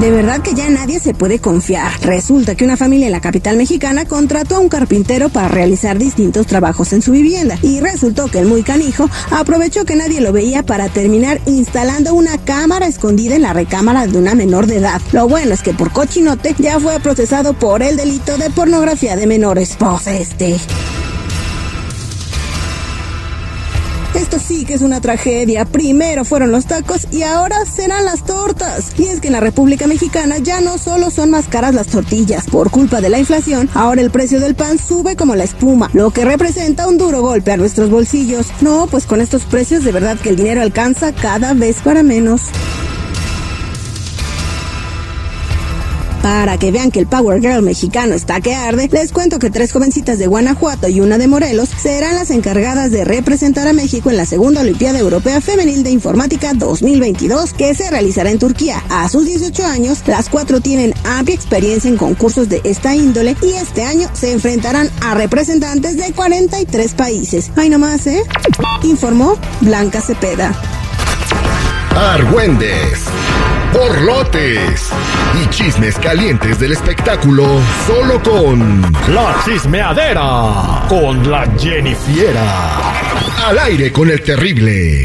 De verdad que ya nadie se puede confiar. Resulta que una familia en la capital mexicana contrató a un carpintero para realizar distintos trabajos en su vivienda y resultó que el muy canijo aprovechó que nadie lo veía para terminar instalando una cámara escondida en la recámara de una menor de edad. Lo bueno es que por cochinote ya fue procesado por el delito de pornografía de menores. Pues este. Esto sí que es una tragedia. Primero fueron los tacos y ahora serán las tortas. Y es que en la República Mexicana ya no solo son más caras las tortillas. Por culpa de la inflación, ahora el precio del pan sube como la espuma, lo que representa un duro golpe a nuestros bolsillos. No, pues con estos precios de verdad que el dinero alcanza cada vez para menos. Para que vean que el Power Girl mexicano está que arde, les cuento que tres jovencitas de Guanajuato y una de Morelos serán las encargadas de representar a México en la segunda Olimpiada Europea Femenil de Informática 2022 que se realizará en Turquía. A sus 18 años, las cuatro tienen amplia experiencia en concursos de esta índole y este año se enfrentarán a representantes de 43 países. Ay, nomás, ¿eh? Informó Blanca Cepeda. Argüendes, borlotes y chismes calientes del espectáculo solo con La chismeadera con la Jennifiera. Al aire con el terrible.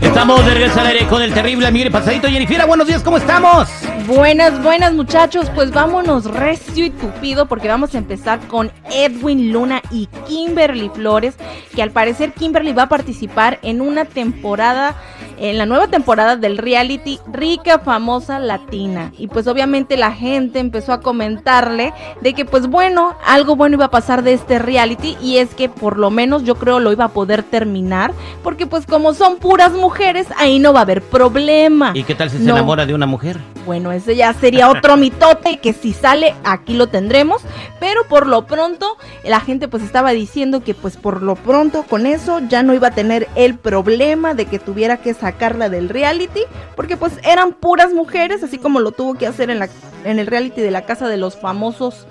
Estamos de regreso al aire con el terrible Miguel Pasadito Jennifiera. Buenos días, ¿cómo estamos? Buenas, buenas muchachos, pues vámonos recio y tupido porque vamos a empezar con Edwin Luna y Kimberly Flores, que al parecer Kimberly va a participar en una temporada, en la nueva temporada del reality Rica Famosa Latina. Y pues obviamente la gente empezó a comentarle de que pues bueno, algo bueno iba a pasar de este reality y es que por lo menos yo creo lo iba a poder terminar, porque pues como son puras mujeres, ahí no va a haber problema. ¿Y qué tal si se enamora de una mujer? Bueno, ese ya sería otro mitote que si sale aquí lo tendremos, pero por lo pronto la gente pues estaba diciendo que pues por lo pronto con eso ya no iba a tener el problema de que tuviera que sacarla del reality, porque pues eran puras mujeres, así como lo tuvo que hacer en la en el reality de la casa de los famosos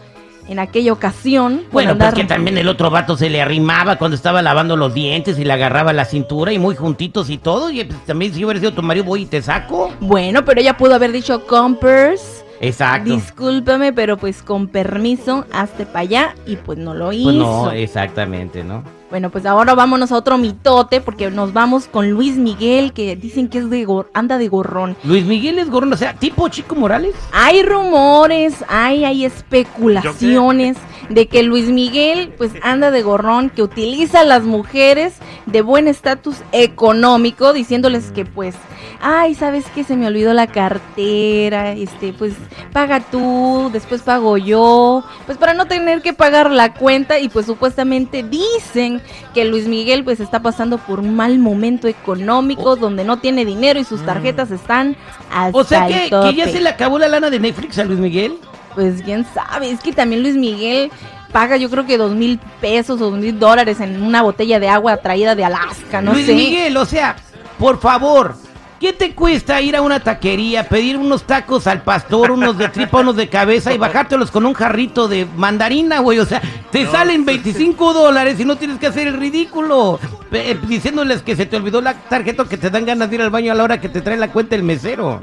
en aquella ocasión. Bueno, pues andar- que también el otro vato se le arrimaba cuando estaba lavando los dientes y le agarraba la cintura y muy juntitos y todo. Y pues, también si hubiera sido tu marido, voy y te saco. Bueno, pero ella pudo haber dicho compers. Exacto. Discúlpame, pero pues con permiso, hazte para allá y pues no lo hizo. Pues no, exactamente, ¿no? Bueno, pues ahora vámonos a otro mitote porque nos vamos con Luis Miguel que dicen que es de gor- anda de gorrón. Luis Miguel es gorrón, o sea, tipo Chico Morales. Hay rumores, hay, hay especulaciones de que Luis Miguel pues anda de gorrón, que utiliza a las mujeres de buen estatus económico, diciéndoles que pues, ay, ¿sabes qué? Se me olvidó la cartera, este, pues paga tú, después pago yo, pues para no tener que pagar la cuenta y pues supuestamente dicen que Luis Miguel pues está pasando por un mal momento económico donde no tiene dinero y sus tarjetas están hasta O sea, el que, que ya se le acabó la lana de Netflix a Luis Miguel. Pues quién sabe, es que también Luis Miguel paga yo creo que dos mil pesos o dos mil dólares en una botella de agua traída de Alaska, no Luis sé. Miguel, o sea, por favor, ¿qué te cuesta ir a una taquería, pedir unos tacos al pastor, unos de tripa, unos de cabeza y bajártelos con un jarrito de mandarina, güey? O sea, te salen 25 dólares y no tienes que hacer el ridículo. Eh, diciéndoles que se te olvidó la tarjeta que te dan ganas de ir al baño a la hora que te trae la cuenta el mesero.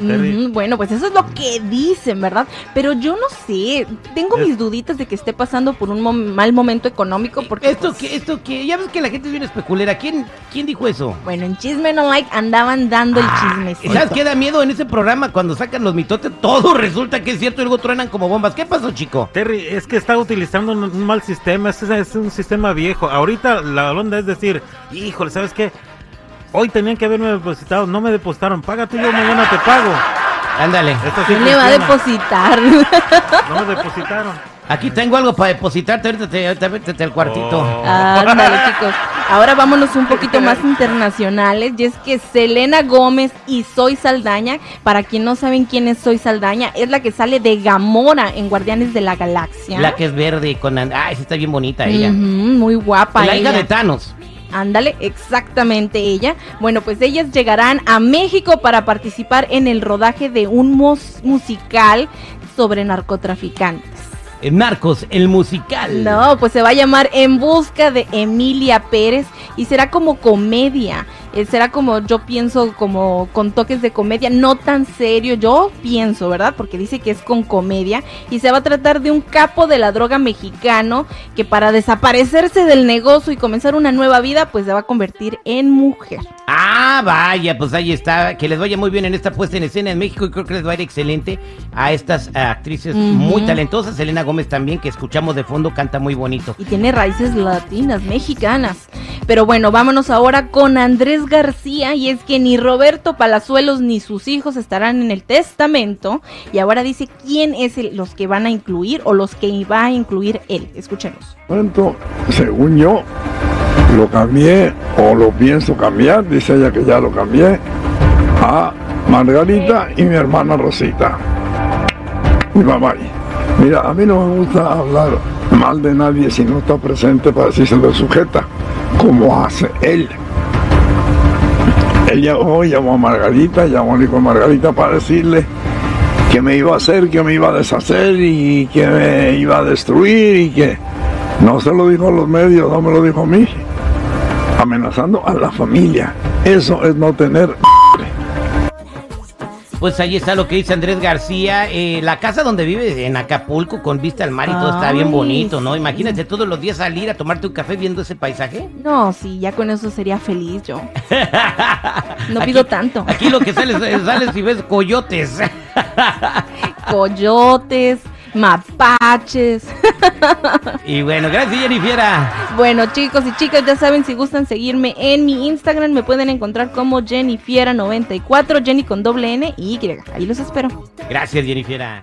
Bueno, pues eso es lo que dicen, ¿verdad? Pero yo no sé, tengo mis duditas de que esté pasando por un mal momento económico porque Esto pues, que, esto que, ya ves que la gente es bien especulera. ¿Quién, quién dijo eso? bueno, en Chisme No Like andaban dando el chisme. ¿Y ¿Sabes qué da miedo en ese programa cuando sacan los mitotes? Todo resulta que es cierto y luego truenan como bombas. ¿Qué pasó, chico? Terry, es que está utilizando un, un mal sistema, es, es un sistema viejo. Ahorita la onda es decir, híjole, ¿sabes qué? Hoy tenían que haberme depositado, no me depositaron, paga tú, yo mañana te pago. Ándale. Esto sí ¿Quién le va a depositar? No me depositaron. Aquí tengo algo para depositarte. Ahorita te, ahorita métete al cuartito. Oh. Ándale, chicos. Ahora vámonos un poquito más internacionales. Y es que Selena Gómez y Soy Saldaña, para quien no saben quién es Soy Saldaña, es la que sale de Gamora en Guardianes de la Galaxia. La que es verde con... an- Ay, sí está bien bonita ella. Muy guapa. la hija de Thanos. Ándale, exactamente ella. Bueno, pues ellas llegarán a México para participar en el rodaje de un mus- musical sobre narcotraficantes. Narcos, el musical. No, pues se va a llamar En Busca de Emilia Pérez y será como comedia. Eh, será como yo pienso, como con toques de comedia, no tan serio, yo pienso, ¿verdad? Porque dice que es con comedia y se va a tratar de un capo de la droga mexicano que para desaparecerse del negocio y comenzar una nueva vida, pues se va a convertir en mujer. Ah, vaya, pues ahí está. Que les vaya muy bien en esta puesta en escena en México y creo que les va a ir excelente a estas eh, actrices muy talentosas. Elena Gómez también, que escuchamos de fondo, canta muy bonito. Y tiene raíces latinas, mexicanas. Pero bueno, vámonos ahora con Andrés García y es que ni Roberto Palazuelos ni sus hijos estarán en el testamento y ahora dice quién es el- los que van a incluir o los que va a incluir él. Escuchemos. Según yo, lo cambié o lo pienso cambiar, dice ella que ya lo cambié, a Margarita y mi hermana Rosita. Mi mamá. Mira, a mí no me gusta hablar mal de nadie si no está presente para decirse lo sujeta, como hace él. Él llamó, llamó a Margarita, llamó hijo de Margarita para decirle que me iba a hacer, que me iba a deshacer y que me iba a destruir y que no se lo dijo a los medios, no me lo dijo a mí, amenazando a la familia. Eso es no tener... Pues ahí está lo que dice Andrés García. eh, la casa donde vive en Acapulco con vista al mar y todo está bien bonito, ¿no? Imagínate todos los días salir a tomarte un café viendo ese paisaje. No, sí, ya con eso sería feliz yo. No Aquí- pido tanto. Aquí lo que sales, sales y ves coyotes. Coyotes, mapaches. y bueno, gracias Jennifiera. Bueno, chicos y chicas, ya saben, si gustan seguirme en mi Instagram, me pueden encontrar como Jennifiera94, Jenny con doble N y Y. Ahí los espero. Gracias Jennifiera.